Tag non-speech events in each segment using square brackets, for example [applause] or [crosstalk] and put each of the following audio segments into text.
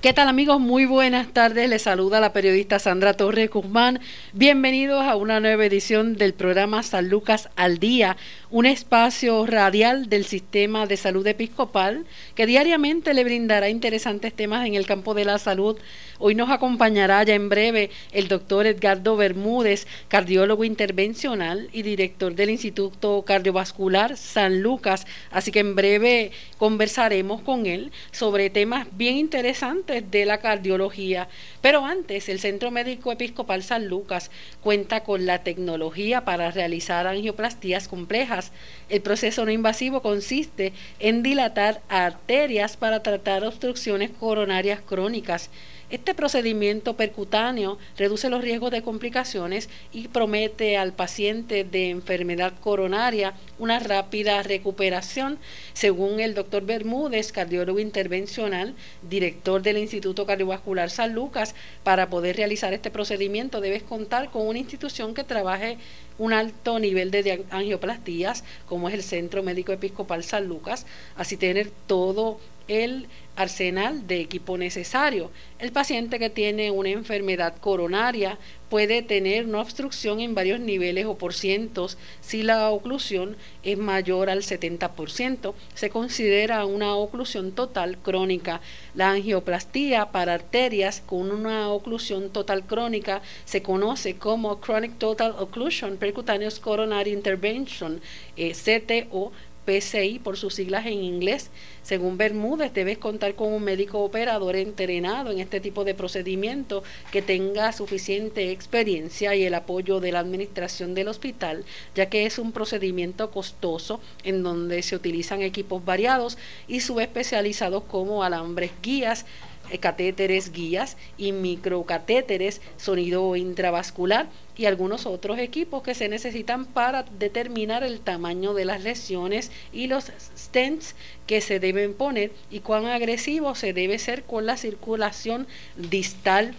¿Qué tal amigos? Muy buenas tardes. Les saluda la periodista Sandra Torres Guzmán. Bienvenidos a una nueva edición del programa San Lucas al Día, un espacio radial del sistema de salud episcopal que diariamente le brindará interesantes temas en el campo de la salud. Hoy nos acompañará ya en breve el doctor Edgardo Bermúdez, cardiólogo intervencional y director del Instituto Cardiovascular San Lucas. Así que en breve conversaremos con él sobre temas bien interesantes de la cardiología. Pero antes, el Centro Médico Episcopal San Lucas cuenta con la tecnología para realizar angioplastías complejas. El proceso no invasivo consiste en dilatar arterias para tratar obstrucciones coronarias crónicas. Este procedimiento percutáneo reduce los riesgos de complicaciones y promete al paciente de enfermedad coronaria una rápida recuperación, según el doctor Bermúdez, cardiólogo intervencional, director del Instituto Cardiovascular San Lucas. Para poder realizar este procedimiento debes contar con una institución que trabaje un alto nivel de angioplastías, como es el Centro Médico Episcopal San Lucas, así tener todo el arsenal de equipo necesario. El paciente que tiene una enfermedad coronaria puede tener una obstrucción en varios niveles o por cientos. Si la oclusión es mayor al 70%, se considera una oclusión total crónica. La angioplastía para arterias con una oclusión total crónica se conoce como Chronic Total Occlusion Percutaneous Coronary Intervention, eh, CTO PCI por sus siglas en inglés. Según Bermúdez, debes contar con un médico operador entrenado en este tipo de procedimiento que tenga suficiente experiencia y el apoyo de la administración del hospital, ya que es un procedimiento costoso en donde se utilizan equipos variados y subespecializados como alambres guías, catéteres guías y microcatéteres, sonido intravascular y algunos otros equipos que se necesitan para determinar el tamaño de las lesiones y los stents que se deben poner y cuán agresivo se debe ser con la circulación distal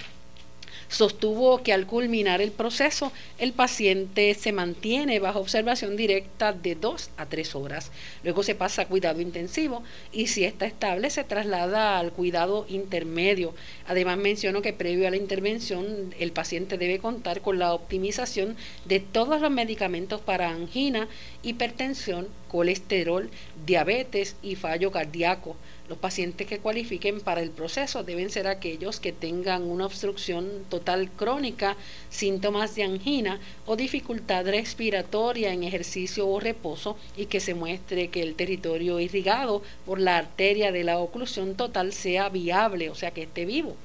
sostuvo que al culminar el proceso, el paciente se mantiene bajo observación directa de dos a tres horas. Luego se pasa a cuidado intensivo y si está estable se traslada al cuidado intermedio. Además menciono que previo a la intervención el paciente debe contar con la optimización de todos los medicamentos para angina, hipertensión, colesterol, diabetes y fallo cardíaco. Los pacientes que cualifiquen para el proceso deben ser aquellos que tengan una obstrucción total crónica, síntomas de angina o dificultad respiratoria en ejercicio o reposo y que se muestre que el territorio irrigado por la arteria de la oclusión total sea viable, o sea que esté vivo.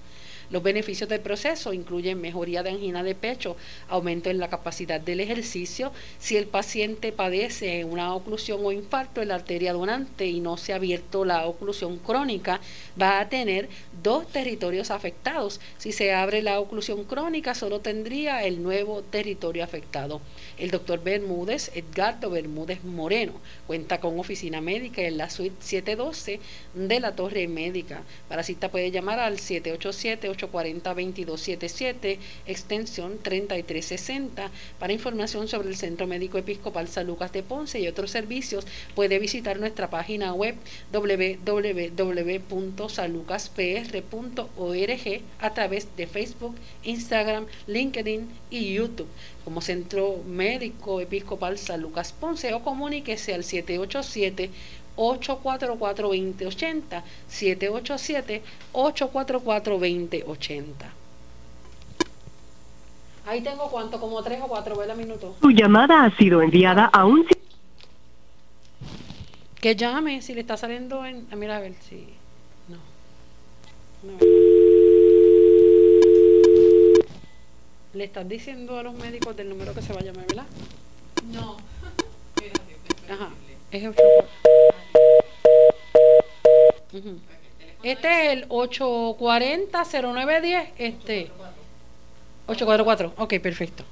Los beneficios del proceso incluyen mejoría de angina de pecho, aumento en la capacidad del ejercicio. Si el paciente padece una oclusión o infarto en la arteria donante y no se ha abierto la oclusión crónica, va a tener dos territorios afectados. Si se abre la oclusión crónica, solo tendría el nuevo territorio afectado. El doctor Bermúdez, Edgardo Bermúdez Moreno, cuenta con oficina médica en la suite 712 de la Torre Médica. Para cita puede llamar al 787 840-2277, extensión 3360. Para información sobre el Centro Médico Episcopal San Lucas de Ponce y otros servicios, puede visitar nuestra página web www.salucaspr.org a través de Facebook, Instagram, LinkedIn y YouTube como Centro Médico Episcopal San Lucas Ponce o comuníquese al 787 844-2080, 787-844-2080. Ahí tengo cuánto, como tres o cuatro ¿verdad, minutos. Su llamada ha sido enviada a un... Que llame, si le está saliendo en... Ah, mira, a ver si... No. no. Le estás diciendo a los médicos del número que se va a llamar, ¿verdad? No. [laughs] Ajá. Es Este es el 840-0910. Este. 844. Ok, perfecto.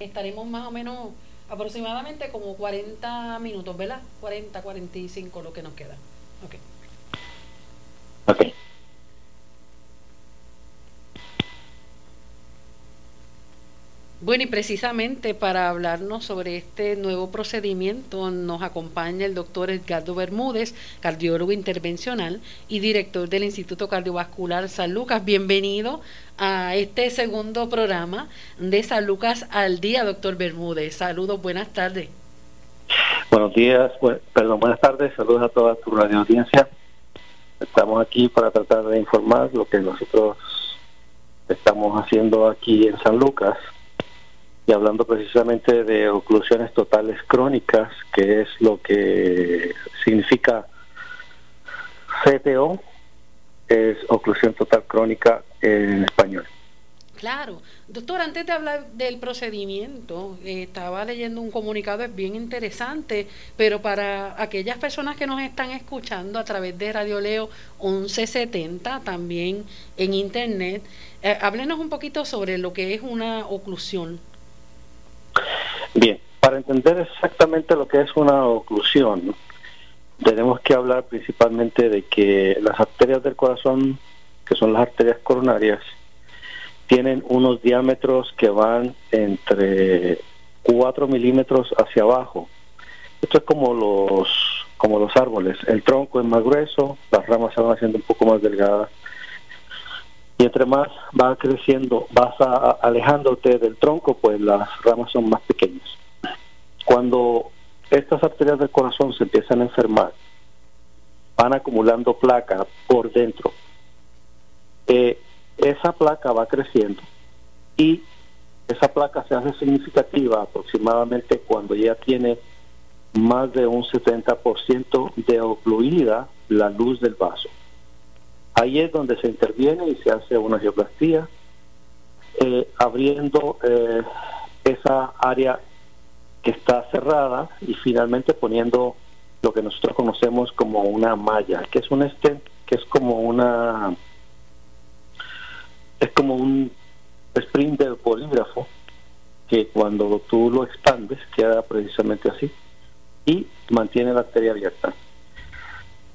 Estaremos más o menos aproximadamente como 40 minutos, ¿verdad? 40, 45 lo que nos queda. Ok. Ok. Bueno, y precisamente para hablarnos sobre este nuevo procedimiento nos acompaña el doctor Edgardo Bermúdez, cardiólogo intervencional y director del Instituto Cardiovascular San Lucas. Bienvenido a este segundo programa de San Lucas al día, doctor Bermúdez. Saludos, buenas tardes. Buenos días, perdón, buenas tardes, saludos a toda tu radio audiencia. Estamos aquí para tratar de informar lo que nosotros estamos haciendo aquí en San Lucas y hablando precisamente de oclusiones totales crónicas, que es lo que significa CTO, es oclusión total crónica en español. Claro. Doctor, antes de hablar del procedimiento, eh, estaba leyendo un comunicado, es bien interesante, pero para aquellas personas que nos están escuchando a través de Radio Leo 1170, también en Internet, eh, háblenos un poquito sobre lo que es una oclusión. Bien, para entender exactamente lo que es una oclusión, tenemos que hablar principalmente de que las arterias del corazón, que son las arterias coronarias, tienen unos diámetros que van entre 4 milímetros hacia abajo. Esto es como los como los árboles. El tronco es más grueso, las ramas se van haciendo un poco más delgadas y entre más va creciendo, vas alejándote del tronco, pues las ramas son más pequeñas. Cuando estas arterias del corazón se empiezan a enfermar, van acumulando placa por dentro. Eh, esa placa va creciendo y esa placa se hace significativa aproximadamente cuando ya tiene más de un 70% de ocluida la luz del vaso. Ahí es donde se interviene y se hace una geoplastía, eh, abriendo eh, esa área que está cerrada y finalmente poniendo lo que nosotros conocemos como una malla, que es un stent, que es como una es como un sprint del polígrafo que cuando tú lo expandes queda precisamente así y mantiene la arteria abierta.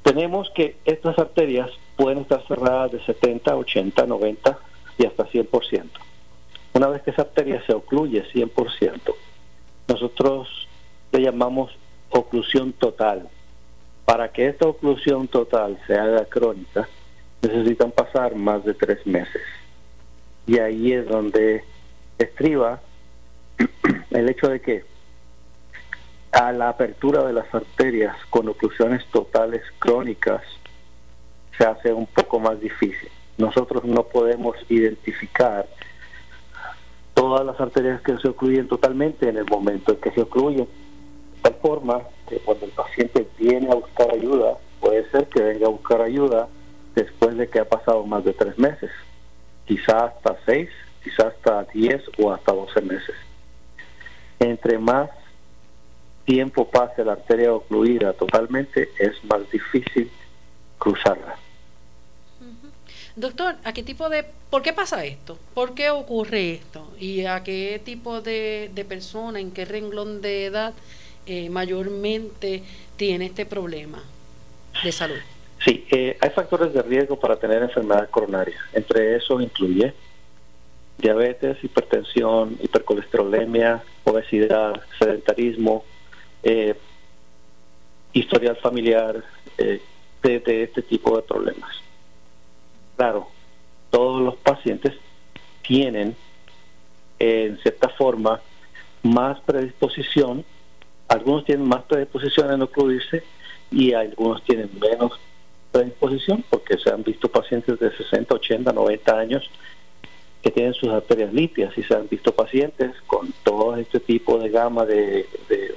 Tenemos que estas arterias pueden estar cerradas de 70, 80, 90 y hasta 100%. Una vez que esa arteria se ocluye 100%, nosotros le llamamos oclusión total. Para que esta oclusión total se haga crónica, necesitan pasar más de tres meses. Y ahí es donde estriba [clears throat] el hecho de que a la apertura de las arterias con oclusiones totales crónicas se hace un poco más difícil. Nosotros no podemos identificar todas las arterias que se ocluyen totalmente en el momento en que se ocluyen. De tal forma que cuando el paciente viene a buscar ayuda, puede ser que venga a buscar ayuda después de que ha pasado más de tres meses, quizá hasta seis, quizá hasta diez o hasta doce meses. Entre más tiempo pase la arteria ocluida totalmente, es más difícil cruzarla. Doctor, ¿a qué tipo de, por qué pasa esto? ¿Por qué ocurre esto? ¿Y a qué tipo de, de persona, en qué renglón de edad eh, mayormente tiene este problema de salud? Sí, eh, hay factores de riesgo para tener enfermedad coronaria. Entre eso incluye diabetes, hipertensión, hipercolesterolemia, obesidad, sedentarismo, eh, historial familiar de este tipo de problemas. Claro, todos los pacientes tienen en cierta forma más predisposición, algunos tienen más predisposición en ocluirse y algunos tienen menos predisposición porque se han visto pacientes de 60, 80, 90 años que tienen sus arterias limpias y se han visto pacientes con todo este tipo de gama de, de,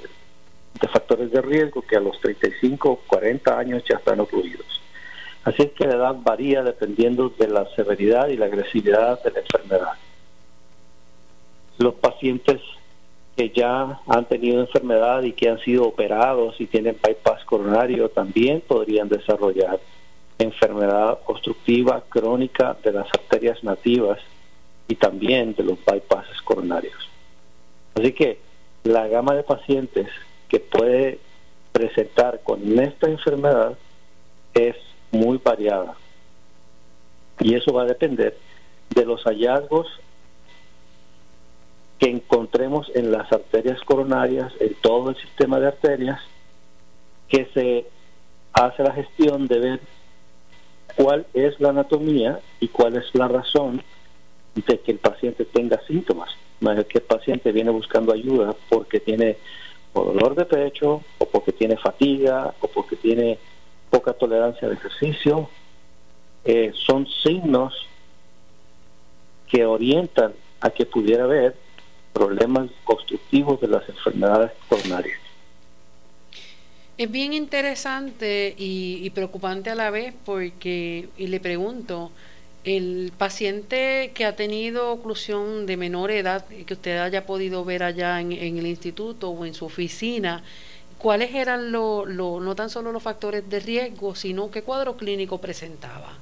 de factores de riesgo que a los 35, 40 años ya están ocluidos. Así es que la edad varía dependiendo de la severidad y la agresividad de la enfermedad. Los pacientes que ya han tenido enfermedad y que han sido operados y tienen bypass coronario también podrían desarrollar enfermedad obstructiva crónica de las arterias nativas y también de los bypasses coronarios. Así que la gama de pacientes que puede presentar con esta enfermedad es muy variada. Y eso va a depender de los hallazgos que encontremos en las arterias coronarias, en todo el sistema de arterias, que se hace la gestión de ver cuál es la anatomía y cuál es la razón de que el paciente tenga síntomas. Que el paciente viene buscando ayuda porque tiene dolor de pecho, o porque tiene fatiga, o porque tiene poca tolerancia de ejercicio, eh, son signos que orientan a que pudiera haber problemas constructivos de las enfermedades coronarias. Es bien interesante y, preocupante a la vez porque, y le pregunto, el paciente que ha tenido oclusión de menor edad, que usted haya podido ver allá en, el instituto o en su oficina, ¿cuáles eran lo, no tan solo los factores de riesgo, sino qué cuadro clínico presentaba?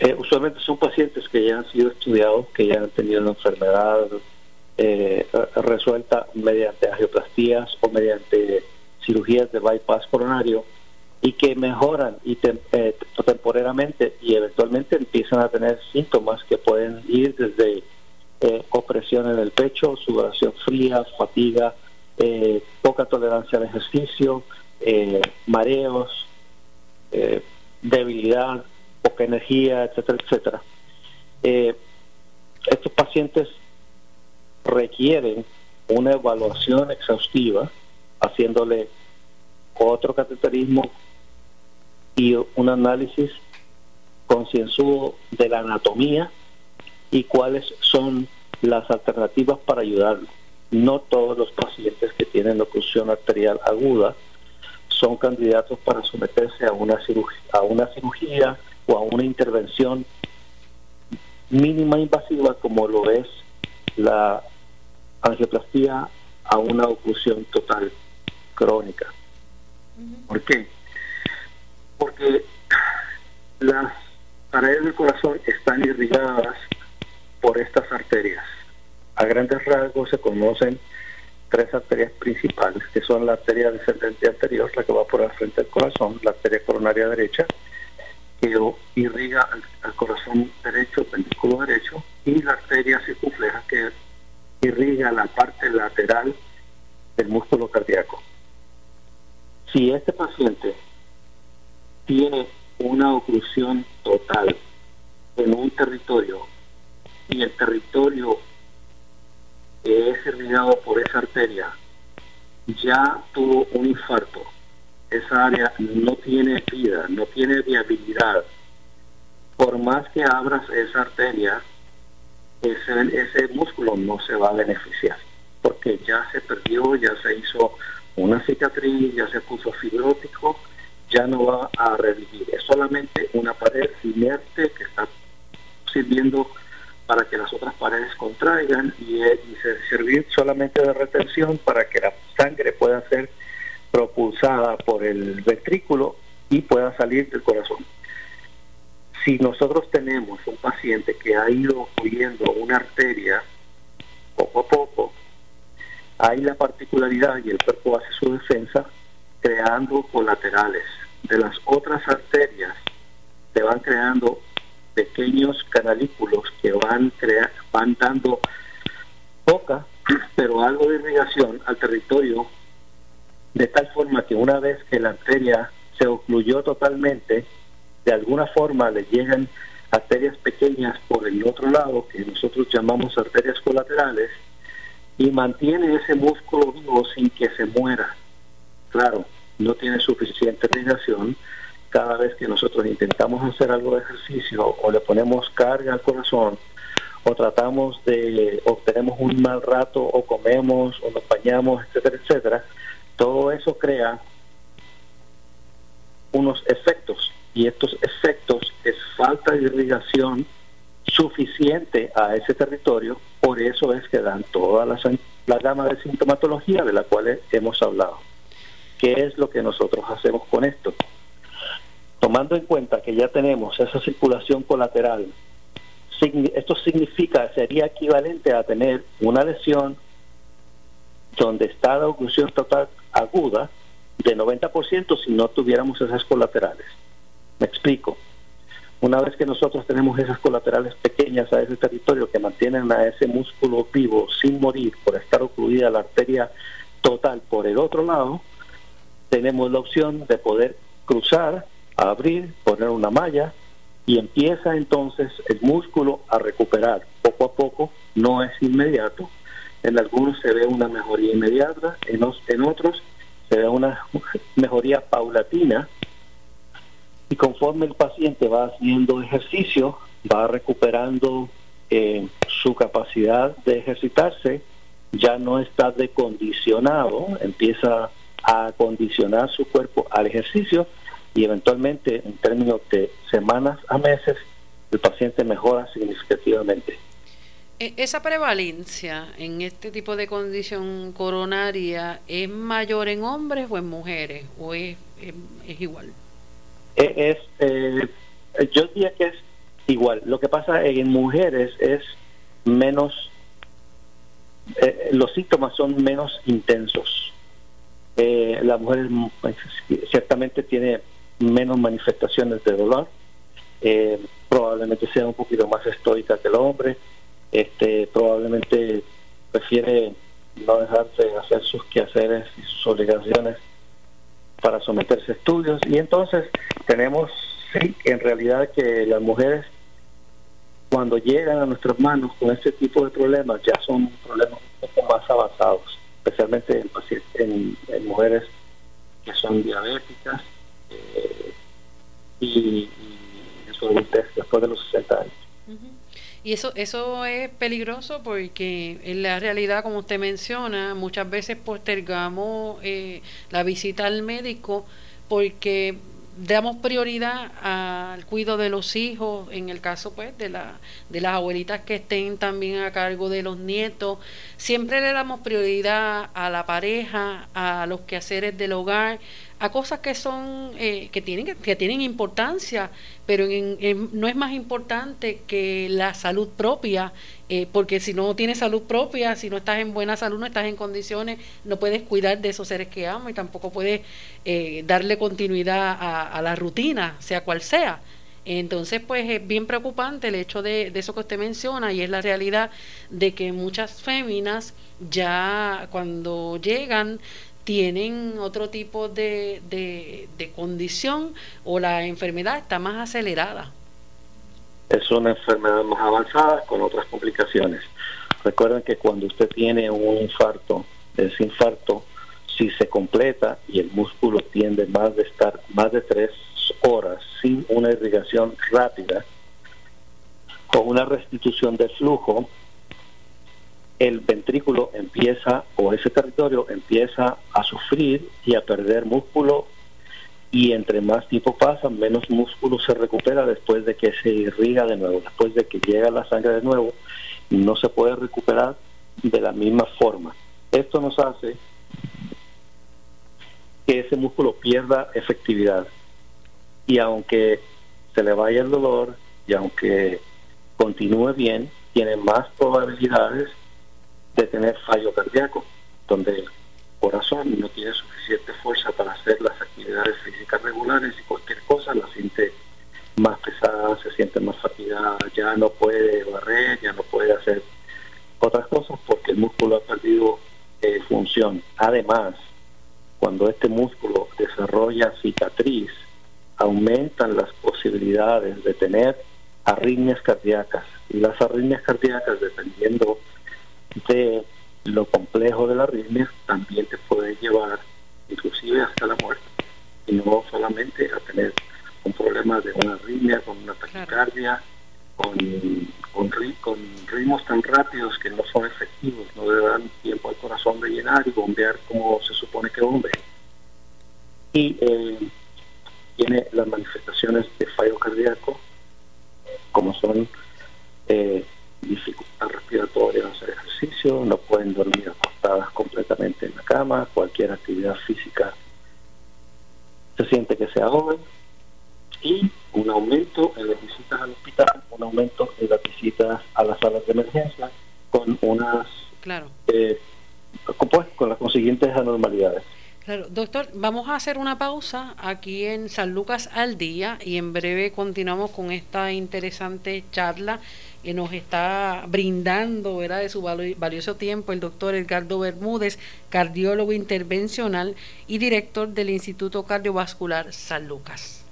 Eh, usualmente son pacientes que ya han sido estudiados, que ya han tenido una enfermedad eh, resuelta mediante angioplastías o mediante cirugías de bypass coronario y que mejoran y eh, temporalmente y eventualmente empiezan a tener síntomas que pueden ir desde eh, opresión en el pecho, sudoración fría, fatiga, eh, poca tolerancia al ejercicio, mareos, debilidad, poca energía, etcétera, etcétera. estos pacientes requieren una evaluación exhaustiva haciéndole otro cateterismo y un análisis concienzudo de la anatomía y cuáles son las alternativas para ayudarlo. No todos los pacientes que tienen oclusión arterial aguda son candidatos para someterse a una cirugía, a una cirugía o a una intervención mínima invasiva como lo es la angioplastía a una oclusión total crónica. ¿Por qué? Porque las paredes del corazón están irrigadas por estas arterias. A grandes rasgos se conocen tres arterias principales, que son la arteria descendente anterior, la que va por el frente del corazón, la arteria coronaria derecha, que irriga al, corazón derecho, el derecho, y la arteria circunfleja, que irriga la parte lateral del músculo cardíaco. Si este paciente tiene una oclusión total en un territorio y el territorio es irrigado por esa arteria ya tuvo un infarto, esa área no tiene vida, no tiene viabilidad, por más que abras esa arteria, ese, ese músculo no se va a beneficiar, porque ya se perdió, ya se hizo una cicatriz, ya se puso fibrótico, ya no va a revivir. Es solamente una pared inerte que está sirviendo para que las otras paredes contraigan y, eh, y se servir solamente de retención para que la sangre pueda ser propulsada por el ventrículo y pueda salir del corazón. Si nosotros tenemos un paciente que ha ido ocurriendo una arteria poco a poco, hay la particularidad y el cuerpo hace su defensa creando colaterales. De las otras arterias se van creando pequeños canalículos que van, crea van dando poca, pero algo de irrigación al territorio, de tal forma que una vez que la arteria se ocluyó totalmente, de alguna forma le llegan arterias pequeñas por el otro lado, que nosotros llamamos arterias colaterales, y mantiene ese músculo vivo sin que se muera. Claro, no tiene suficiente irrigación. Cada vez que nosotros intentamos hacer algo de ejercicio o le ponemos carga al corazón o tratamos de, o un mal rato o comemos o nos bañamos, etcétera, etcétera, todo eso crea unos efectos y estos efectos es falta de irrigación suficiente a ese territorio, por eso es que dan toda la, la gama de sintomatología de la cual hemos hablado. ¿Qué es lo que nosotros hacemos con esto? Tomando en cuenta que ya tenemos esa circulación colateral, esto significa, sería equivalente a tener una lesión donde está la oclusión total aguda de 90% si no tuviéramos esas colaterales. Me explico Una vez que nosotros tenemos esas colaterales pequeñas a ese territorio que mantienen a ese músculo vivo sin morir por estar ocluida la arteria total por el otro lado, tenemos la opción de poder cruzar, abrir, poner una malla y empieza entonces el músculo a recuperar poco a poco, no es inmediato. En algunos se ve una mejoría inmediata, en, en otros se ve una [laughs] mejoría paulatina y conforme el paciente va haciendo ejercicio, va recuperando eh, su capacidad de ejercitarse, ya no está decondicionado, empieza a acondicionar su cuerpo al ejercicio y eventualmente en términos de semanas a meses el paciente mejora significativamente. E, ¿Esa prevalencia en este tipo de condición coronaria es mayor en hombres o en mujeres o es, es, igual? E, es, eh, yo diría que es igual. Lo que pasa en mujeres es menos, eh, los síntomas son menos intensos. Eh, la mujer pues, ciertamente tiene menos manifestaciones de dolor, eh, probablemente sea un poquito más estoica que el hombre, este, probablemente prefiere no dejarse hacer sus quehaceres y sus obligaciones para someterse a estudios. Y entonces tenemos sí en realidad que las mujeres cuando llegan a nuestras manos con este tipo de problemas ya son problemas un poco más avanzados especialmente en, en, mujeres que son diabéticas eh, y, adultez después de los 60 años. Y eso, eso es peligroso porque en la realidad, como usted menciona, muchas veces postergamos eh, la visita al médico porque damos prioridad al cuidado de los hijos, en el caso pues de, la, de las abuelitas que estén también a cargo de los nietos. Siempre le damos prioridad a la pareja, a los quehaceres del hogar, a cosas que son eh, que tienen que tienen importancia pero no es más importante que la salud propia eh, porque si no tienes salud propia si no estás en buena salud no estás en condiciones no puedes cuidar de esos seres que amas y tampoco puedes eh, darle continuidad a, la rutina sea cual sea. Entonces, pues es bien preocupante el hecho de, eso que usted menciona y es la realidad de que muchas féminas ya cuando llegan tienen otro tipo de, de, condición o la enfermedad está más acelerada. Es una enfermedad más avanzada con otras complicaciones. Recuerden que cuando usted tiene un infarto, ese infarto, si se completa y el músculo tiende más de estar más de tres horas sin una irrigación rápida, con una restitución de flujo, el ventrículo empieza, o ese territorio empieza a sufrir y a perder músculo y entre más tiempo pasa, menos músculo se recupera después de que se irriga de nuevo, después de que llega la sangre de nuevo, no se puede recuperar de la misma forma. Esto nos hace que ese músculo pierda efectividad y aunque se le vaya el dolor y aunque continúe bien, tiene más probabilidades de tener fallo cardíaco, donde el corazón no tiene suficiente fuerza para hacer las actividades físicas regulares y cualquier cosa la siente más pesada, se siente más fatigada, ya no puede barrer, ya no puede hacer otras cosas porque el músculo ha perdido eh, función. Además, cuando este músculo desarrolla cicatriz, aumentan las posibilidades de tener arritmias cardíacas. Y las arritmias cardíacas, dependiendo lo complejo de la arritmia también te puede llevar inclusive hasta la muerte. Y no solamente a tener un problema de una arritmia con una taquicardia con, con, con, ritmos tan rápidos que no son efectivos no le dan tiempo al corazón de llenar y bombear como se supone que bombea y eh, tiene las manifestaciones de fallo cardíaco como son eh, dificultad respiratoria hacer ejercicio, no pueden dormir acostadas completamente en la cama, cualquier actividad física se siente que se ahogan y un aumento en las visitas al hospital, un aumento en las visitas a las salas de emergencia con unas claro. Eh, pues, con las consiguientes anormalidades. Claro, doctor, vamos a hacer una pausa aquí en San Lucas al día y en breve continuamos con esta interesante charla que nos está brindando ¿verdad? de su valioso tiempo el doctor Edgardo Bermúdez, cardiólogo intervencional y director del Instituto Cardiovascular San Lucas.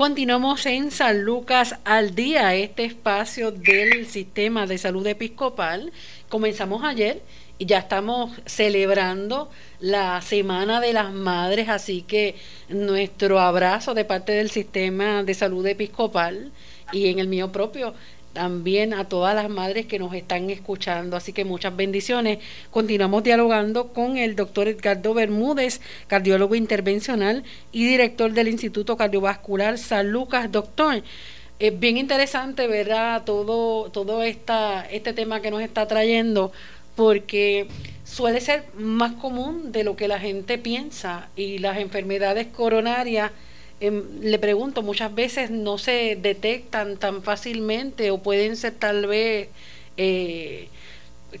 Continuamos en San Lucas al día, este espacio del sistema de salud episcopal. Comenzamos ayer ya estamos celebrando la Semana de las Madres, así que nuestro abrazo de parte del sistema de salud episcopal y en el mío propio también a todas las madres que nos están escuchando. Así que muchas bendiciones. Continuamos dialogando con el doctor Edgardo Bermúdez, cardiólogo intervencional y director del Instituto Cardiovascular San Lucas. Doctor, es bien interesante, ¿verdad? Todo, todo esta, este tema que nos está trayendo, porque suele ser más común de lo que la gente piensa y las enfermedades coronarias Em, le pregunto, muchas veces no se detectan tan fácilmente o pueden ser tal vez eh,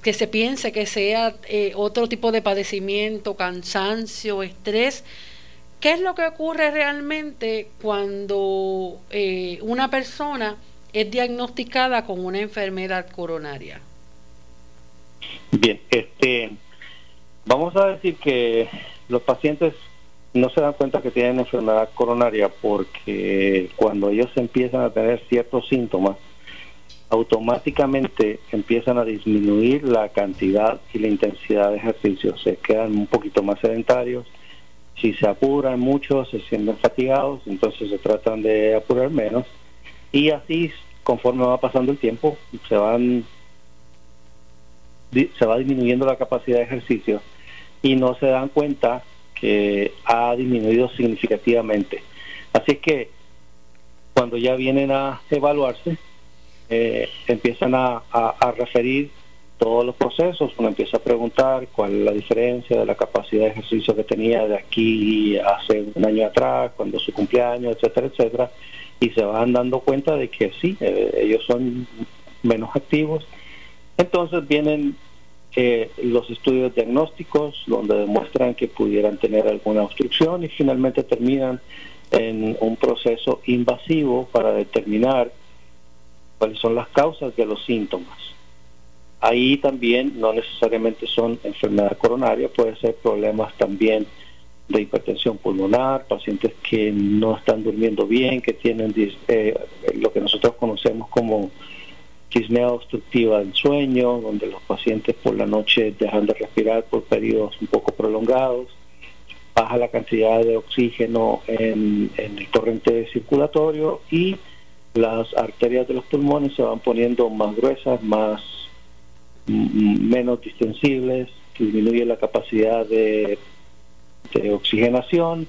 que se piense que sea eh, otro tipo de padecimiento, cansancio, estrés. ¿Qué es lo que ocurre realmente cuando eh, una persona es diagnosticada con una enfermedad coronaria? Bien, este, vamos a decir que los pacientes no se dan cuenta que tienen enfermedad coronaria porque cuando ellos empiezan a tener ciertos síntomas, automáticamente empiezan a disminuir la cantidad y la intensidad de ejercicio. Se quedan un poquito más sedentarios. Si se apuran mucho, se sienten fatigados, entonces se tratan de apurar menos. Y así, conforme va pasando el tiempo, se van se va disminuyendo la capacidad de ejercicio y no se dan cuenta que ha disminuido significativamente. Así que cuando ya vienen a evaluarse, eh, empiezan a, referir todos los procesos, uno empieza a preguntar cuál es la diferencia de la capacidad de ejercicio que tenía de aquí hace un año atrás, cuando su cumpleaños, etcétera, etcétera, y se van dando cuenta de que sí, eh, ellos son menos activos. Entonces vienen eh, los estudios diagnósticos donde demuestran que pudieran tener alguna obstrucción y finalmente terminan en un proceso invasivo para determinar cuáles son las causas de los síntomas. Ahí también no necesariamente son enfermedad coronaria, puede ser problemas también de hipertensión pulmonar, pacientes que no están durmiendo bien, que tienen eh, lo que nosotros conocemos como disnea obstructiva del sueño, donde los pacientes por la noche dejan de respirar por periodos un poco prolongados, baja la cantidad de oxígeno en, el torrente circulatorio y las arterias de los pulmones se van poniendo más gruesas, más menos distensibles, disminuye la capacidad de, oxigenación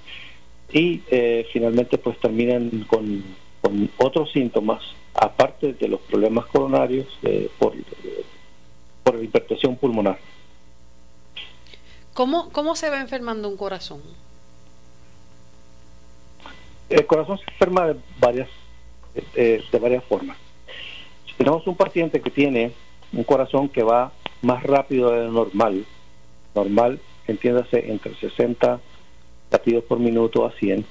y eh, finalmente pues terminan con, con otros síntomas aparte de los problemas coronarios eh, por, por la hipertensión pulmonar. ¿Cómo, ¿Cómo se va enfermando un corazón? El corazón se enferma de varias, eh, de varias formas. Si tenemos un paciente que tiene un corazón que va más rápido de lo normal, normal, entiéndase, entre 60 latidos por minuto a 100,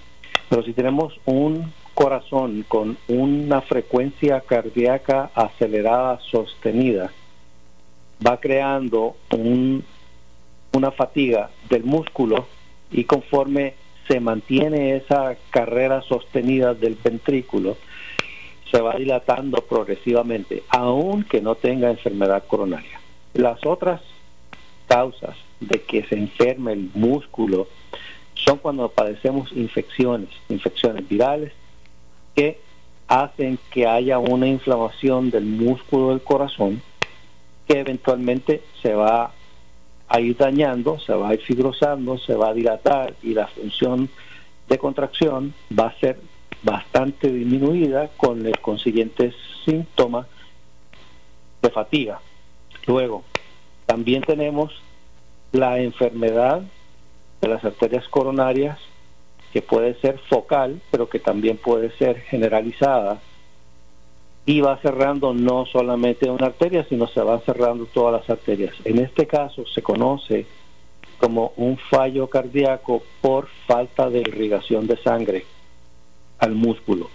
pero si tenemos un corazón con una frecuencia cardíaca acelerada sostenida va creando una fatiga del músculo y conforme se mantiene esa carrera sostenida del ventrículo, se va dilatando progresivamente, aunque no tenga enfermedad coronaria. Las otras causas de que se enferme el músculo son cuando padecemos infecciones, infecciones virales, que hacen que haya una inflamación del músculo del corazón que eventualmente se va a ir dañando, se va a ir fibrosando, se va a dilatar y la función de contracción va a ser bastante disminuida con el consiguiente síntoma de fatiga. Luego, también tenemos la enfermedad de las arterias coronarias que puede ser focal, pero que también puede ser generalizada y va cerrando no solamente una arteria, sino se van cerrando todas las arterias. En este caso se conoce como un fallo cardíaco por falta de irrigación de sangre al músculo.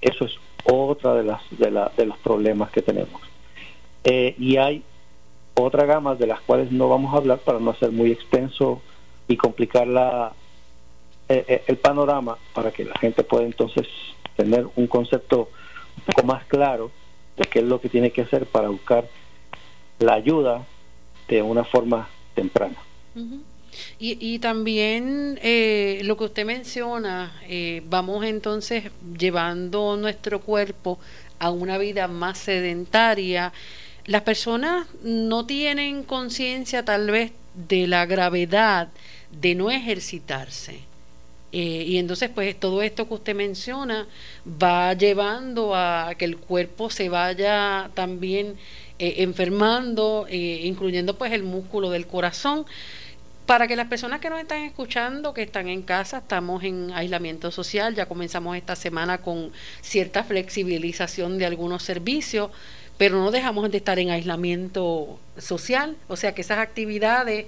Eso es otra de las de, de los problemas que tenemos. Eh, y hay otra gama de las cuales no vamos a hablar para no hacer muy extenso y complicar la, eh, eh, el panorama para que la gente pueda entonces tener un concepto un poco más claro de qué es lo que tiene que hacer para buscar la ayuda de una forma temprana. y, y, también eh, lo que usted menciona, eh, vamos entonces llevando nuestro cuerpo a una vida más sedentaria. Las personas no tienen conciencia tal vez de la gravedad de no ejercitarse. Eh, y entonces, pues todo esto que usted menciona va llevando a que el cuerpo se vaya también eh, enfermando, eh, incluyendo pues el músculo del corazón. Para que las personas que nos están escuchando, que están en casa, estamos en aislamiento social, ya comenzamos esta semana con cierta flexibilización de algunos servicios, pero no dejamos de estar en aislamiento social, o sea que esas actividades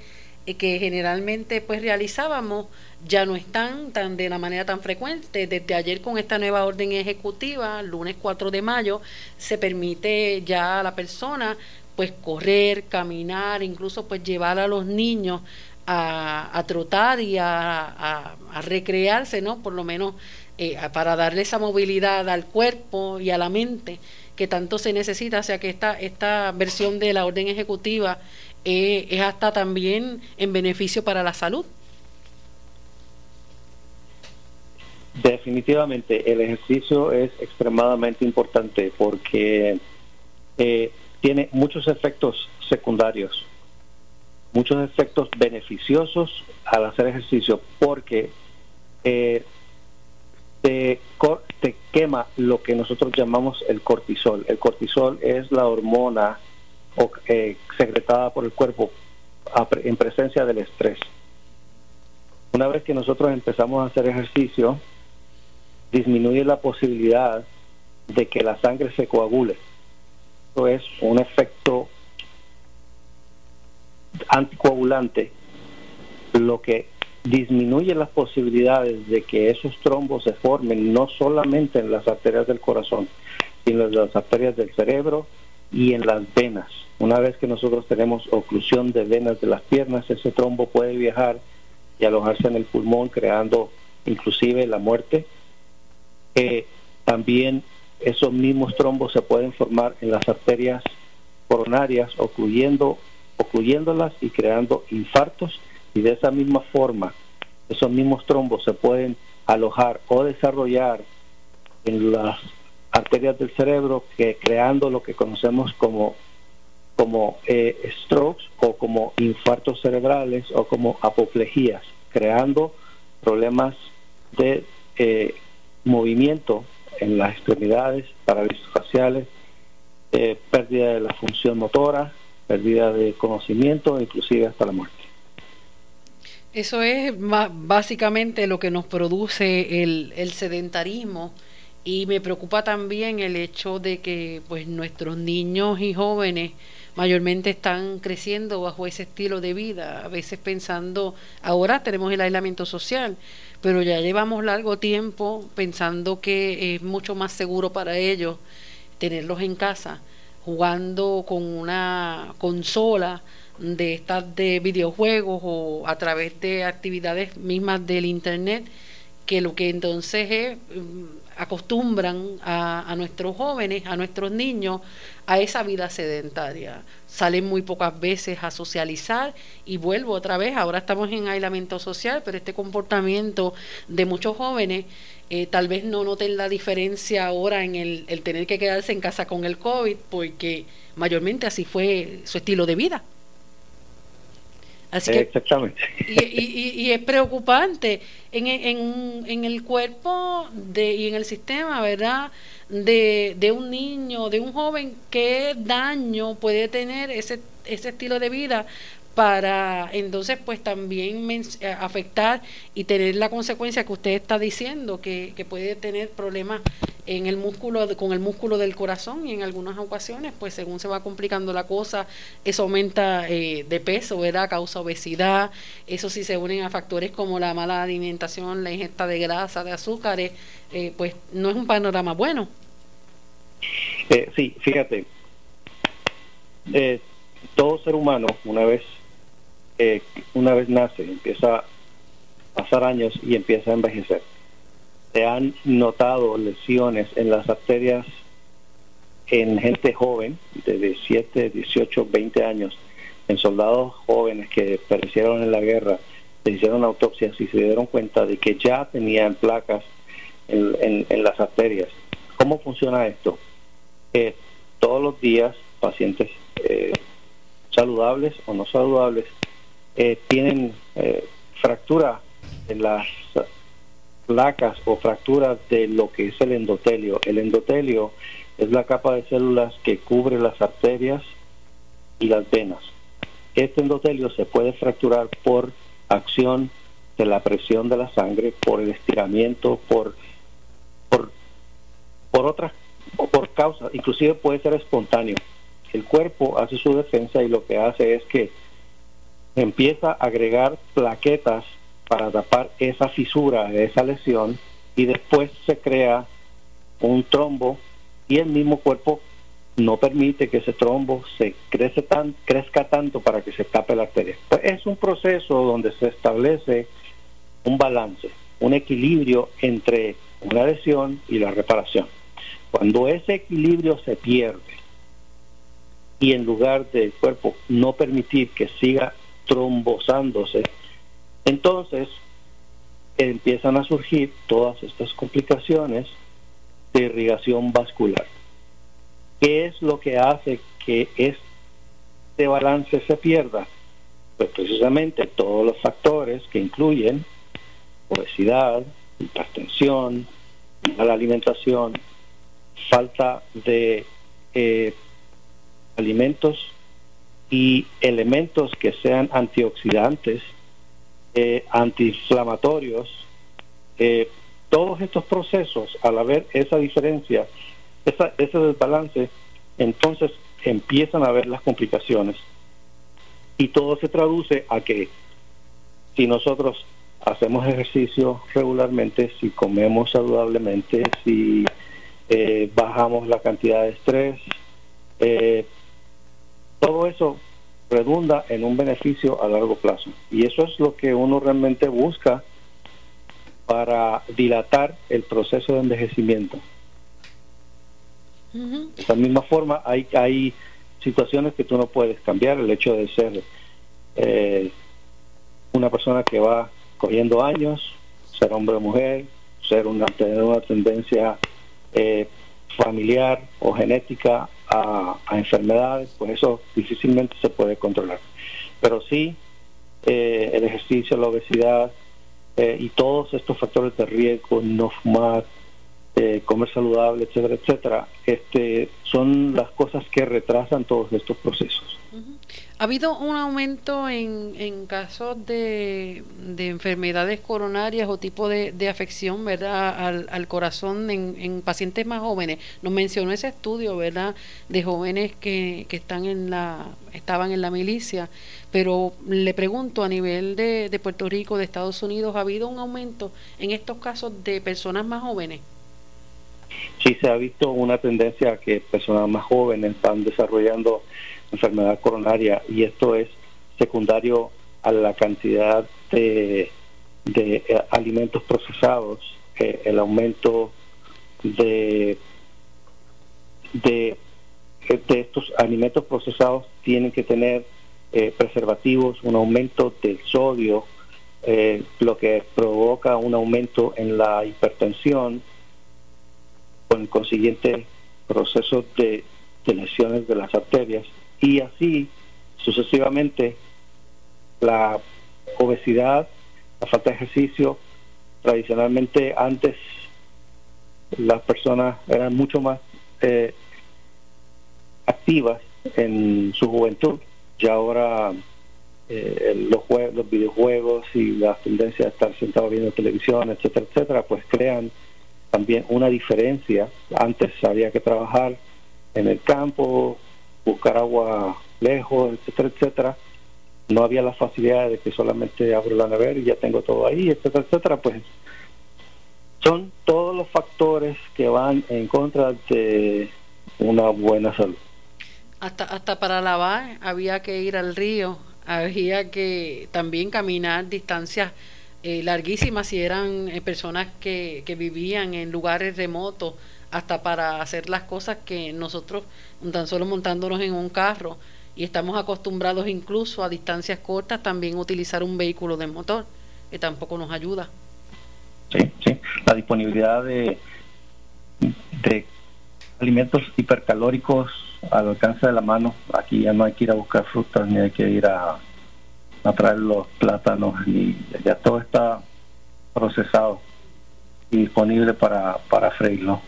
que generalmente pues realizábamos ya no están tan de la manera tan frecuente. Desde ayer con esta nueva orden ejecutiva, lunes 4 de mayo, se permite ya a la persona pues correr, caminar, incluso pues llevar a los niños a, trotar y a, recrearse, ¿no? Por lo menos eh, para darle esa movilidad al cuerpo y a la mente que tanto se necesita. O sea que esta, esta versión de la orden ejecutiva eh, es hasta también en beneficio para la salud. Definitivamente, el ejercicio es extremadamente importante porque eh, tiene muchos efectos secundarios, muchos efectos beneficiosos al hacer ejercicio porque eh, te, te quema lo que nosotros llamamos el cortisol. El cortisol es la hormona eh, secretada por el cuerpo en presencia del estrés. Una vez que nosotros empezamos a hacer ejercicio, disminuye la posibilidad de que la sangre se coagule. Esto es un efecto anticoagulante, lo que disminuye las posibilidades de que esos trombos se formen no solamente en las arterias del corazón, sino en las arterias del cerebro y en las venas. Una vez que nosotros tenemos oclusión de venas de las piernas, ese trombo puede viajar y alojarse en el pulmón, creando inclusive la muerte también esos mismos trombos se pueden formar en las arterias coronarias, ocluyendo, ocluyéndolas y creando infartos y de esa misma forma esos mismos trombos se pueden alojar o desarrollar en las arterias del cerebro que creando lo que conocemos como como eh, strokes o como infartos cerebrales o como apoplejías, creando problemas de eh, movimiento en las extremidades, parálisis faciales, eh, pérdida de la función motora, pérdida de conocimiento, inclusive hasta la muerte. Eso es básicamente lo que nos produce el, el sedentarismo y me preocupa también el hecho de que pues nuestros niños y jóvenes mayormente están creciendo bajo ese estilo de vida, a veces pensando, ahora tenemos el aislamiento social, pero ya llevamos largo tiempo pensando que es mucho más seguro para ellos tenerlos en casa, jugando con una consola de estas de videojuegos o a través de actividades mismas del internet, que lo que entonces es, mm, acostumbran a, a nuestros jóvenes, a nuestros niños, a esa vida sedentaria salen muy pocas veces a socializar y vuelvo otra vez, ahora estamos en aislamiento social, pero este comportamiento de muchos jóvenes eh, tal vez no noten la diferencia ahora en el, el tener que quedarse en casa con el COVID, porque mayormente así fue su estilo de vida. Así que, Exactamente. Y, y, y, es preocupante en, en, en el cuerpo de, y en el sistema, ¿verdad? de, de un niño, de un joven, qué daño puede tener ese, ese estilo de vida para entonces pues también eh, afectar y tener la consecuencia que usted está diciendo, que, que puede tener problemas en el músculo con el músculo del corazón y en algunas ocasiones pues según se va complicando la cosa eso aumenta eh, de peso verdad causa obesidad. Eso sí se unen a factores como la mala alimentación la ingesta de grasa de azúcares eh, pues no es un panorama bueno. Sí fíjate. Todo ser humano una vez una vez nace empieza a pasar años y empieza a envejecer se han notado lesiones en las arterias en gente joven, de 17, 18, 20 años, en soldados jóvenes que perecieron en la guerra, se hicieron autopsias y se dieron cuenta de que ya tenían placas en, las arterias. ¿Cómo funciona esto? Eh, todos los días pacientes eh, saludables o no saludables eh, tienen fractura en las placas o fracturas de lo que es el endotelio. El endotelio es la capa de células que cubre las arterias y las venas. Este endotelio se puede fracturar por acción de la presión de la sangre, por el estiramiento, por por por otras por causas, inclusive puede ser espontáneo. El cuerpo hace su defensa y lo que hace es que empieza a agregar plaquetas para tapar esa fisura, esa lesión, y después se crea un trombo y el mismo cuerpo no permite que ese trombo se crece tan, crezca tanto para que se tape la arteria. Pues es un proceso donde se establece un balance, un equilibrio entre una lesión y la reparación. Cuando ese equilibrio se pierde y en lugar del cuerpo no permitir que siga trombosándose, entonces empiezan a surgir todas estas complicaciones de irrigación vascular. ¿Qué es lo que hace que este balance se pierda? Pues precisamente todos los factores que incluyen obesidad, hipertensión, mala alimentación, falta de eh, alimentos y elementos que sean antioxidantes eh, antiinflamatorios, eh, todos estos procesos, al haber esa diferencia, ese desbalance, entonces empiezan a haber las complicaciones. Y todo se traduce a que si nosotros hacemos ejercicio regularmente, si comemos saludablemente, si eh, bajamos la cantidad de estrés, todo eso redunda en un beneficio a largo plazo. Y eso es lo que uno realmente busca para dilatar el proceso de envejecimiento. De esa misma forma, hay, hay situaciones que tú no puedes cambiar. El hecho de ser eh, una persona que va cogiendo años, ser hombre o mujer, ser una, tener una tendencia eh, familiar o genética a, enfermedades, pues eso difícilmente se puede controlar. Pero sí, eh, el ejercicio, la obesidad eh, y todos estos factores de riesgo, no fumar, eh, comer saludable, etcétera, etcétera, este, son las cosas que retrasan todos estos procesos. ¿Ha habido un aumento en, en casos de, de enfermedades coronarias o tipo de, de afección ¿verdad? Al, al corazón en, en, pacientes más jóvenes? Nos mencionó ese estudio ¿verdad? de jóvenes que, que están en la, estaban en la milicia, pero le pregunto a nivel de, de Puerto Rico, de Estados Unidos, ¿ha habido un aumento en estos casos de personas más jóvenes? Sí, se ha visto una tendencia a que personas más jóvenes están desarrollando enfermedad coronaria y esto es secundario a la cantidad de, de eh, alimentos procesados, eh, el aumento de, de, de, estos alimentos procesados tienen que tener eh, preservativos, un aumento del sodio, lo que provoca un aumento en la hipertensión, con consiguiente procesos de lesiones de las arterias. Y así sucesivamente la obesidad, la falta de ejercicio, tradicionalmente antes las personas eran mucho más eh, activas en su juventud. Y ahora eh, los, los videojuegos y la tendencia a estar sentado viendo televisión, etcétera, etcétera, pues crean también una diferencia. Antes había que trabajar en el campo, buscar agua lejos, etcétera, etcétera. No había la facilidad de que solamente abro la nevera y ya tengo todo ahí, etcétera, etcétera. Pues son todos los factores que van en contra de una buena salud. Hasta, hasta para lavar había que ir al río, había que también caminar distancias eh, larguísimas si eran eh, personas que, que vivían en lugares remotos, hasta para hacer las cosas que nosotros, tan solo montándonos en un carro, y estamos acostumbrados incluso a distancias cortas también utilizar un vehículo de motor, que tampoco nos ayuda. Sí, sí, la disponibilidad de, de alimentos hipercalóricos al alcance de la mano. Aquí ya no hay que ir a buscar frutas ni hay que ir a, a traer los plátanos, ni ya todo está procesado y disponible para, para freírlo.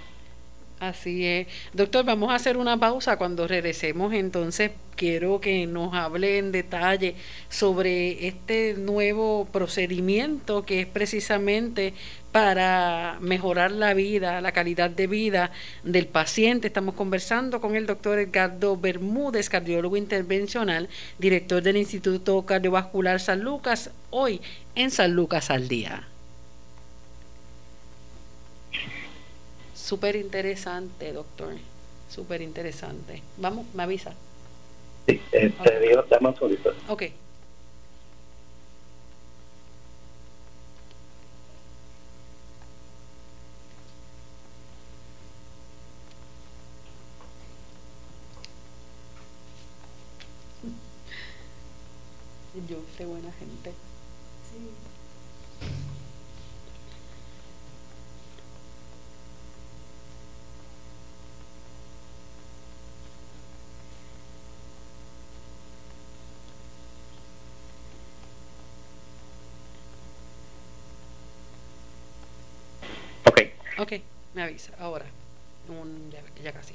Así es. Doctor, vamos a hacer una pausa. Cuando regresemos, entonces quiero que nos hable en detalle sobre este nuevo procedimiento que es precisamente para mejorar la vida, la calidad de vida del paciente. Estamos conversando con el doctor Edgardo Bermúdez, cardiólogo intervencional, director del Instituto Cardiovascular San Lucas, hoy en San Lucas al Día. Súper interesante, doctor. Súper interesante. Vamos, me avisa. Sí, eh, te digo, dame un Ok. Yo, qué buena gente. Ok, me avisa. Ahora. ya, casi.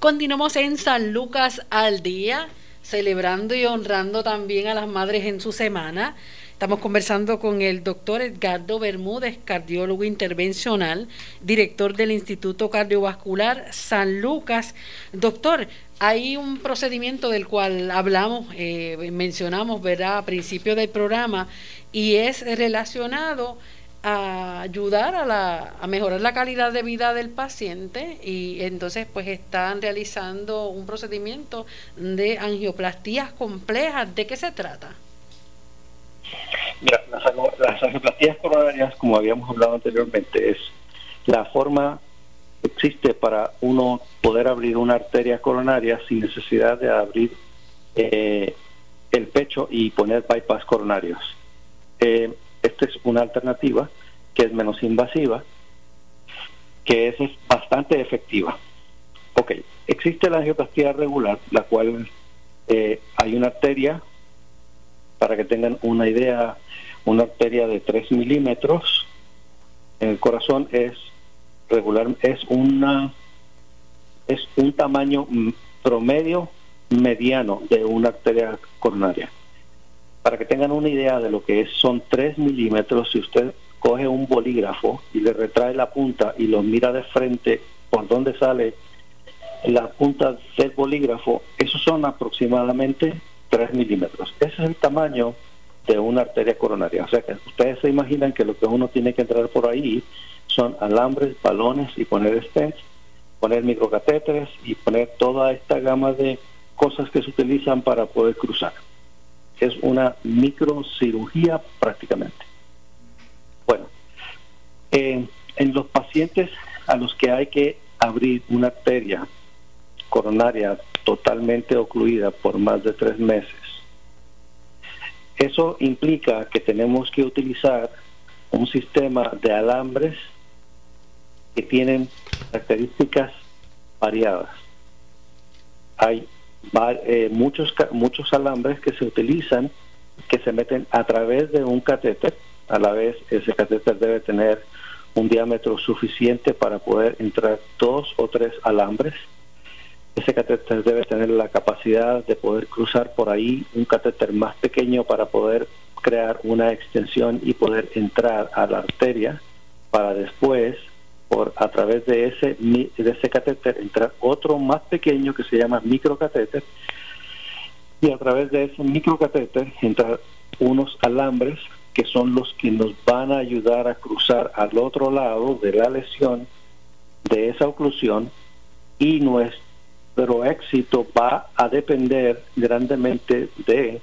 Continuamos en San Lucas al día, celebrando y honrando también a las madres en su semana. Estamos conversando con el doctor Edgardo Bermúdez, cardiólogo intervencional, director del Instituto Cardiovascular San Lucas. Doctor, hay un procedimiento del cual hablamos, eh, mencionamos, ¿verdad?, a principio del programa, y es relacionado a ayudar a, la, a mejorar la calidad de vida del paciente y entonces pues están realizando un procedimiento de angioplastías complejas. ¿De qué se trata? Las, angioplastías coronarias, como habíamos hablado anteriormente, es la forma que existe para uno poder abrir una arteria coronaria sin necesidad de abrir eh, el pecho y poner bypass coronarios. Eh, esta es una alternativa que es menos invasiva, que es bastante efectiva. Ok, existe la angioplastía regular, la cual eh, hay una arteria, para que tengan una idea, una arteria de 3 milímetros en el corazón es regular, es una es un tamaño promedio mediano de una arteria coronaria para que tengan una idea de lo que es, son 3 milímetros. Si usted coge un bolígrafo y le retrae la punta y lo mira de frente por donde sale la punta del bolígrafo, esos son aproximadamente 3 milímetros. Ese es el tamaño de una arteria coronaria. O sea que ustedes se imaginan que lo que uno tiene que entrar por ahí son alambres, balones y poner stents, poner microcatéteres y poner toda esta gama de cosas que se utilizan para poder cruzar es una microcirugía prácticamente. Bueno, eh, en los pacientes a los que hay que abrir una arteria coronaria totalmente ocluida por más de tres meses, eso implica que tenemos que utilizar un sistema de alambres que tienen características variadas. Hay eh, muchos, muchos alambres que se utilizan, que se meten a través de un catéter. A la vez, ese catéter debe tener un diámetro suficiente para poder entrar dos o tres alambres. ese catéter debe tener la capacidad de poder cruzar por ahí un catéter más pequeño para poder crear una extensión y poder entrar a la arteria para después por a través de ese de ese catéter entrar otro más pequeño que se llama microcatéter y a través de ese microcatéter entrar unos alambres que son los que nos van a ayudar a cruzar al otro lado de la lesión de esa oclusión y nuestro éxito va a depender grandemente de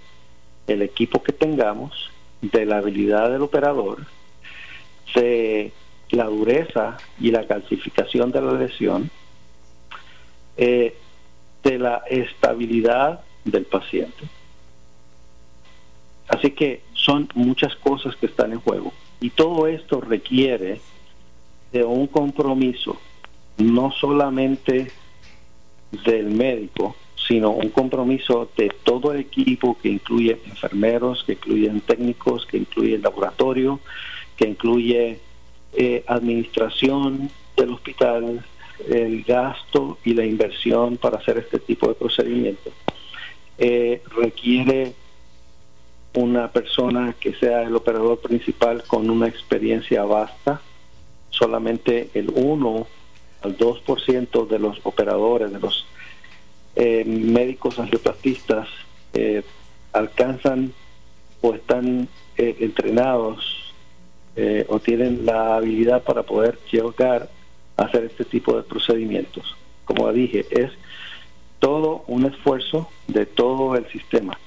el equipo que tengamos, de la habilidad del operador, de la dureza y la calcificación de la lesión, eh, de la estabilidad del paciente. Así que son muchas cosas que están en juego. Y todo esto requiere de un compromiso, no solamente del médico, sino un compromiso de todo el equipo que incluye enfermeros, que incluyen técnicos, que incluye laboratorio, que incluye eh, administración del hospital, el gasto y la inversión para hacer este tipo de procedimientos. Eh, requiere una persona que sea el operador principal con una experiencia vasta. Solamente el 1 al 2% de los operadores, de los eh, médicos angioplastistas, eh, alcanzan o están eh, entrenados o tienen la habilidad para poder llegar a hacer este tipo de procedimientos. Como dije, es todo un esfuerzo de todo el sistema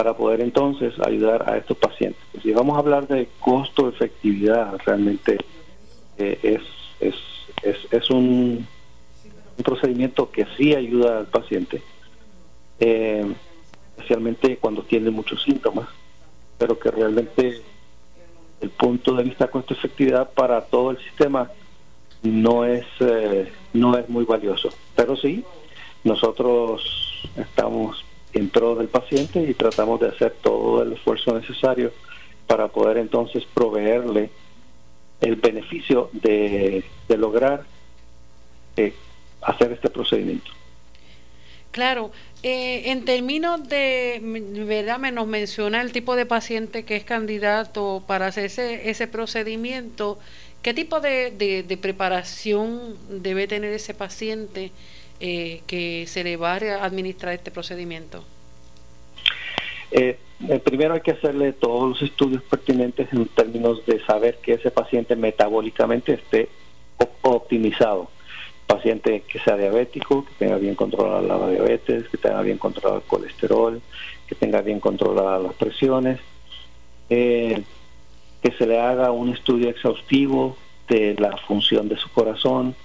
para poder entonces ayudar a estos pacientes. Si vamos a hablar de costo-efectividad, realmente eh, es, es, es, es un, un, procedimiento que sí ayuda al paciente, eh, especialmente cuando tiene muchos síntomas, pero que realmente el punto de vista costo-efectividad para todo el sistema no es, eh, no es muy valioso. Pero sí, nosotros estamos en del paciente y tratamos de hacer todo el esfuerzo necesario para poder entonces proveerle el beneficio de, lograr eh, hacer este procedimiento. Claro, eh, en términos de, ¿verdad? Me nos menciona el tipo de paciente que es candidato para hacer ese, ese procedimiento. ¿Qué tipo de, de preparación debe tener ese paciente? Eh, que se le va a administrar este procedimiento? Eh, eh, primero hay que hacerle todos los estudios pertinentes en términos de saber que ese paciente metabólicamente esté optimizado. Paciente que sea diabético, que tenga bien controlada la diabetes, que tenga bien controlado el colesterol, que tenga bien controladas las presiones, eh, que se le haga un estudio exhaustivo de la función de su corazón,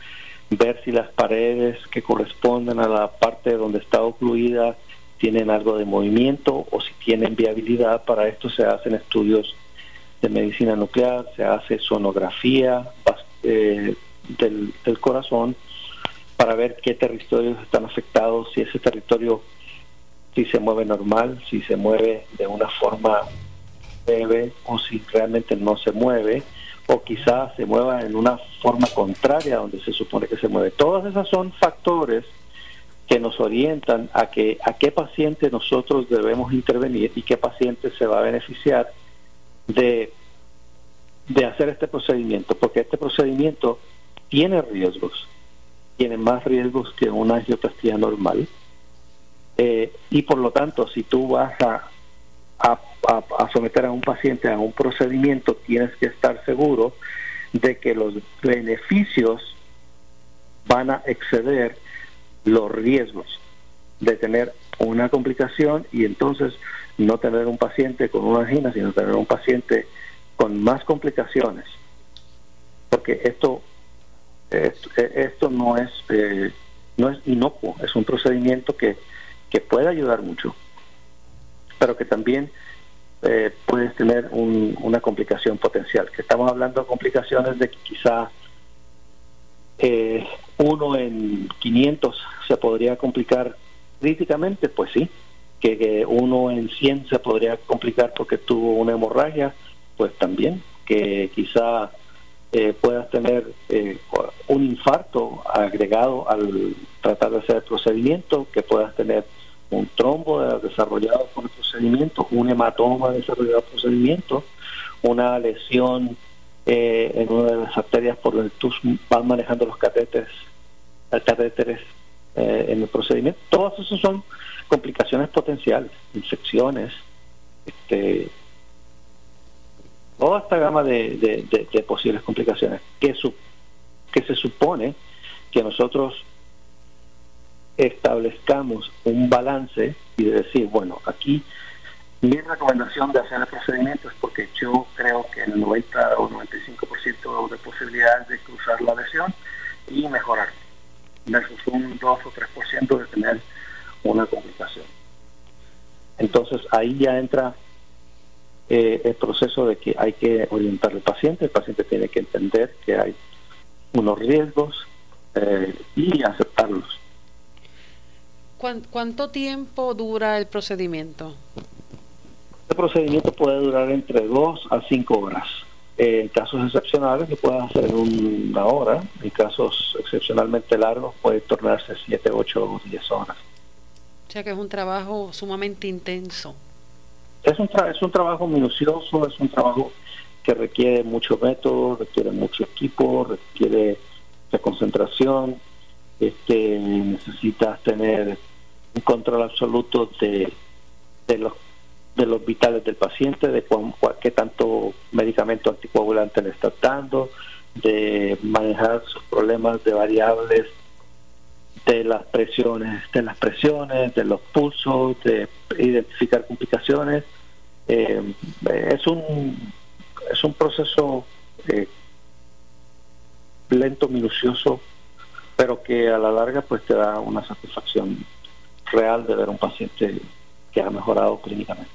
ver si las paredes que corresponden a la parte donde está ocluida tienen algo de movimiento o si tienen viabilidad. Para esto se hacen estudios de medicina nuclear, se hace sonografía eh, del, del, corazón para ver qué territorios están afectados, si ese territorio si se mueve normal, si se mueve de una forma leve o si realmente no se mueve o quizás se mueva en una forma contraria donde se supone que se mueve. Todas esas son factores que nos orientan a que a qué paciente nosotros debemos intervenir y qué paciente se va a beneficiar de, de hacer este procedimiento, porque este procedimiento tiene riesgos, tiene más riesgos que una angioplastía normal. Eh, y por lo tanto, si tú vas a a, someter a un paciente a un procedimiento, tienes que estar seguro de que los beneficios van a exceder los riesgos de tener una complicación y entonces no tener un paciente con una angina, sino tener un paciente con más complicaciones. Porque esto, esto, no es eh, no es inocuo, es un procedimiento que, que puede ayudar mucho pero que también eh, puedes tener una complicación potencial. Que estamos hablando de complicaciones de que quizá eh, uno en 500 se podría complicar críticamente, pues sí. Que, uno en 100 se podría complicar porque tuvo una hemorragia, pues también. Que quizá eh, puedas tener eh, un infarto agregado al tratar de hacer el procedimiento, que puedas tener un trombo desarrollado por el procedimiento, un hematoma desarrollado por el procedimiento, una lesión eh, en una de las arterias por donde tú vas manejando los catéteres, catéteres eh, en el procedimiento. Todas esas son complicaciones potenciales, infecciones, este, toda esta gama de, posibles complicaciones que se supone que nosotros establezcamos un balance y de decir, bueno, aquí mi recomendación de hacer el procedimiento es porque yo creo que el 90 o 95% de posibilidades de cruzar la lesión y mejorar, versus un 2 o 3% de tener una complicación. Entonces ahí ya entra eh, el proceso de que hay que orientar al paciente, el paciente tiene que entender que hay unos riesgos eh, y aceptarlos. ¿Cuánto tiempo dura el procedimiento? Este procedimiento puede durar entre 2 a 5 horas. en casos excepcionales se puede hacer en una hora. En casos excepcionalmente largos puede tornarse 7, 8 o 10 horas. O sea que es un trabajo sumamente intenso. Es un, es un trabajo minucioso, es un trabajo que requiere mucho método, requiere mucho equipo, requiere de concentración, este, necesitas tener un control absoluto de, de los de los vitales del paciente, de qué tanto medicamento anticoagulante le está dando, de manejar sus problemas de variables de las presiones, de las presiones, de los pulsos, de identificar complicaciones. Eh, es un es un proceso eh, lento, minucioso, pero que a la larga pues te da una satisfacción real de ver un paciente que ha mejorado clínicamente.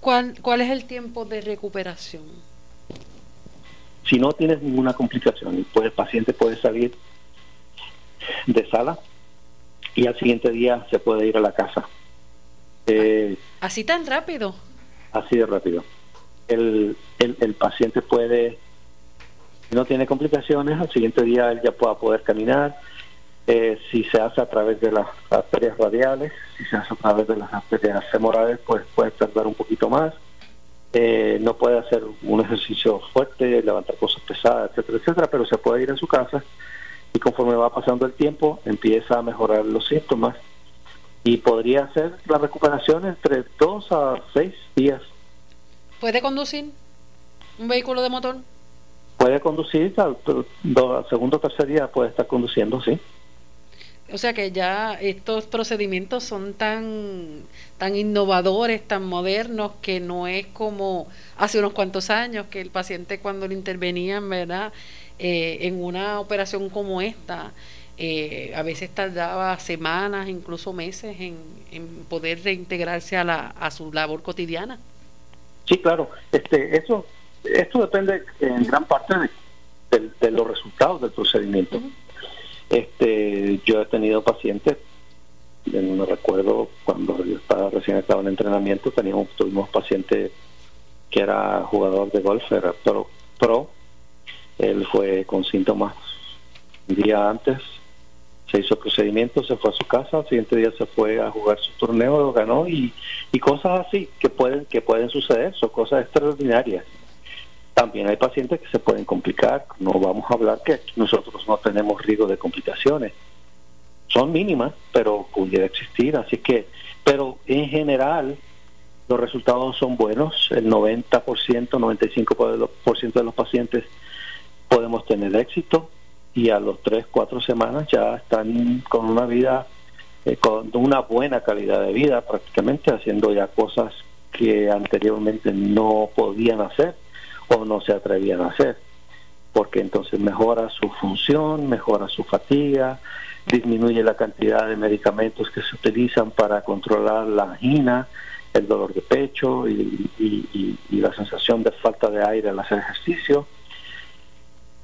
¿Cuál, ¿Cuál es el tiempo de recuperación? Si no tienes ninguna complicación, pues el paciente puede salir de sala y al siguiente día se puede ir a la casa. Eh, ¿Así tan rápido? Así de rápido. El, el, el paciente puede, si no tiene complicaciones, al siguiente día él ya pueda poder caminar, eh, si se hace a través de las arterias radiales, si se hace a través de las arterias femorales, pues puede tardar un poquito más. Eh, no puede hacer un ejercicio fuerte, levantar cosas pesadas, etcétera, etcétera, pero se puede ir a su casa y conforme va pasando el tiempo empieza a mejorar los síntomas y podría hacer la recuperación entre dos a seis días. ¿Puede conducir un vehículo de motor? Puede conducir, al, segundo o tercer día puede estar conduciendo, sí. O sea que ya estos procedimientos son tan, tan innovadores, tan modernos, que no es como hace unos cuantos años que el paciente cuando le intervenían, ¿verdad? Eh, en una operación como esta, eh, a veces tardaba semanas, incluso meses en, poder reintegrarse a, la, a su labor cotidiana. Sí, claro. Este, eso, esto depende en gran parte de, los resultados del procedimiento. Este, yo he tenido pacientes, no recuerdo cuando yo estaba recién estaba en entrenamiento, teníamos, tuvimos paciente que era jugador de golf, era pro, pro, él fue con síntomas un día antes, se hizo procedimiento, se fue a su casa, al siguiente día se fue a jugar su torneo, lo ganó y, y cosas así que pueden, que pueden suceder, son cosas extraordinarias. También hay pacientes que se pueden complicar, no vamos a hablar que nosotros no tenemos riesgo de complicaciones. Son mínimas, pero pudiera existir, así que, pero en general los resultados son buenos, el 90%, 95% de los pacientes podemos tener éxito y a los 3, 4 semanas ya están con una vida, eh, con una buena calidad de vida prácticamente, haciendo ya cosas que anteriormente no podían hacer o no se atrevían a hacer, porque entonces mejora su función, mejora su fatiga, disminuye la cantidad de medicamentos que se utilizan para controlar la angina, el dolor de pecho y, la sensación de falta de aire al hacer ejercicio.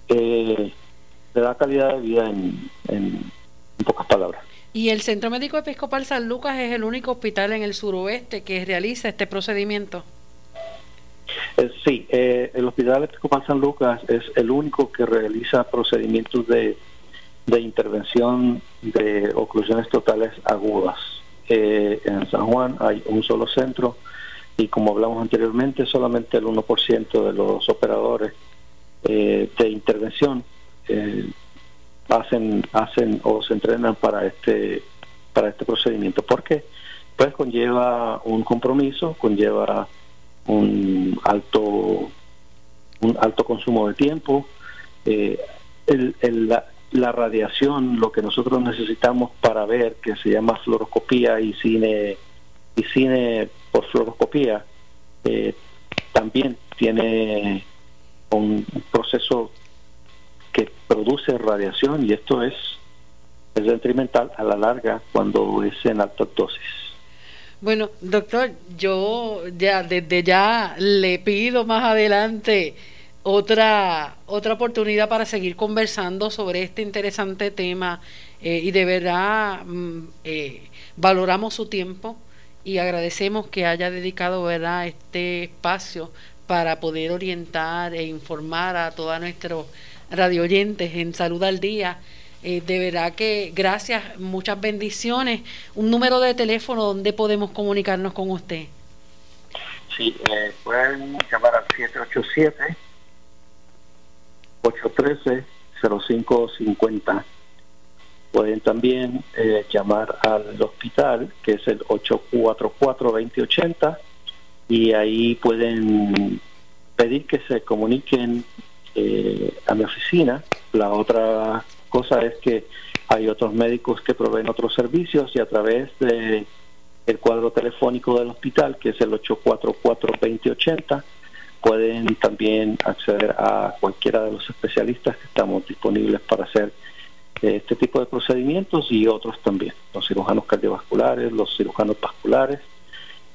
Eh, le da calidad de vida en, en pocas palabras. Y el Centro Médico Episcopal San Lucas es el único hospital en el suroeste que realiza este procedimiento. Sí, el Hospital Episcopal San Lucas es el único que realiza procedimientos de, de intervención de oclusiones totales agudas. en San Juan hay un solo centro y como hablamos anteriormente, solamente el 1% de los operadores de intervención hacen hacen o se entrenan para este para este procedimiento porque pues conlleva un compromiso conlleva un alto un alto consumo de tiempo eh, la, radiación lo que nosotros necesitamos para ver que se llama fluoroscopía y cine y cine por fluoroscopía eh, también tiene un proceso que produce radiación y esto es, es detrimental a la larga cuando es en alta dosis. Bueno, doctor, yo ya desde ya le pido más adelante otra otra oportunidad para seguir conversando sobre este interesante tema eh, y de verdad mm, eh, valoramos su tiempo y agradecemos que haya dedicado verdad este espacio para poder orientar e informar a toda nuestro radio oyentes en Salud al Día. Eh, de verdad que gracias, muchas bendiciones. Un número de teléfono donde podemos comunicarnos con usted. Sí, eh, pueden llamar al 787-813-0550. Pueden también eh, llamar al hospital, que es el 844-2080, y ahí pueden pedir que se comuniquen eh, a mi oficina. La otra cosa es que hay otros médicos que proveen otros servicios y a través de el cuadro telefónico del hospital, que es el 844-2080, pueden también acceder a cualquiera de los especialistas que estamos disponibles para hacer eh, este tipo de procedimientos y otros también, los cirujanos cardiovasculares, los cirujanos vasculares,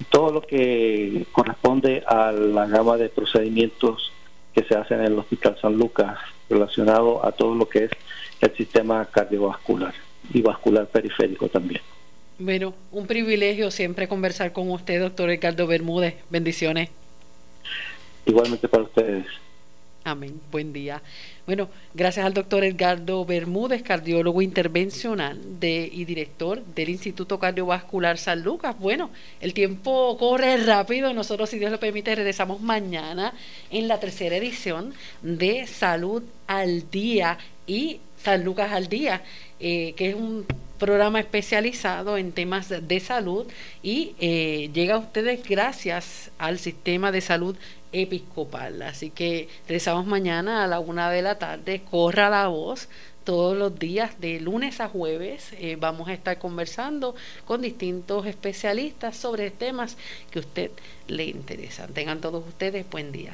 todo lo que corresponde a la gama de procedimientos que se hacen en el Hospital San Lucas relacionado a todo lo que es el sistema cardiovascular y vascular periférico también. Bueno, un privilegio siempre conversar con usted, doctor Ricardo Bermúdez. Bendiciones. Igualmente para ustedes. Amén. Buen día. Bueno, gracias al doctor Edgardo Bermúdez, cardiólogo intervencional de, y director del Instituto Cardiovascular San Lucas. Bueno, el tiempo corre rápido. Nosotros, si Dios lo permite, regresamos mañana en la tercera edición de Salud al Día y San Lucas al Día, eh, que es un programa especializado en temas de salud y eh, llega a ustedes gracias al sistema de salud episcopal. Así que regresamos mañana a la una de la tarde. Corra la voz. Todos los días, de lunes a jueves, eh, vamos a estar conversando con distintos especialistas sobre temas que a usted le interesan. Tengan todos ustedes buen día.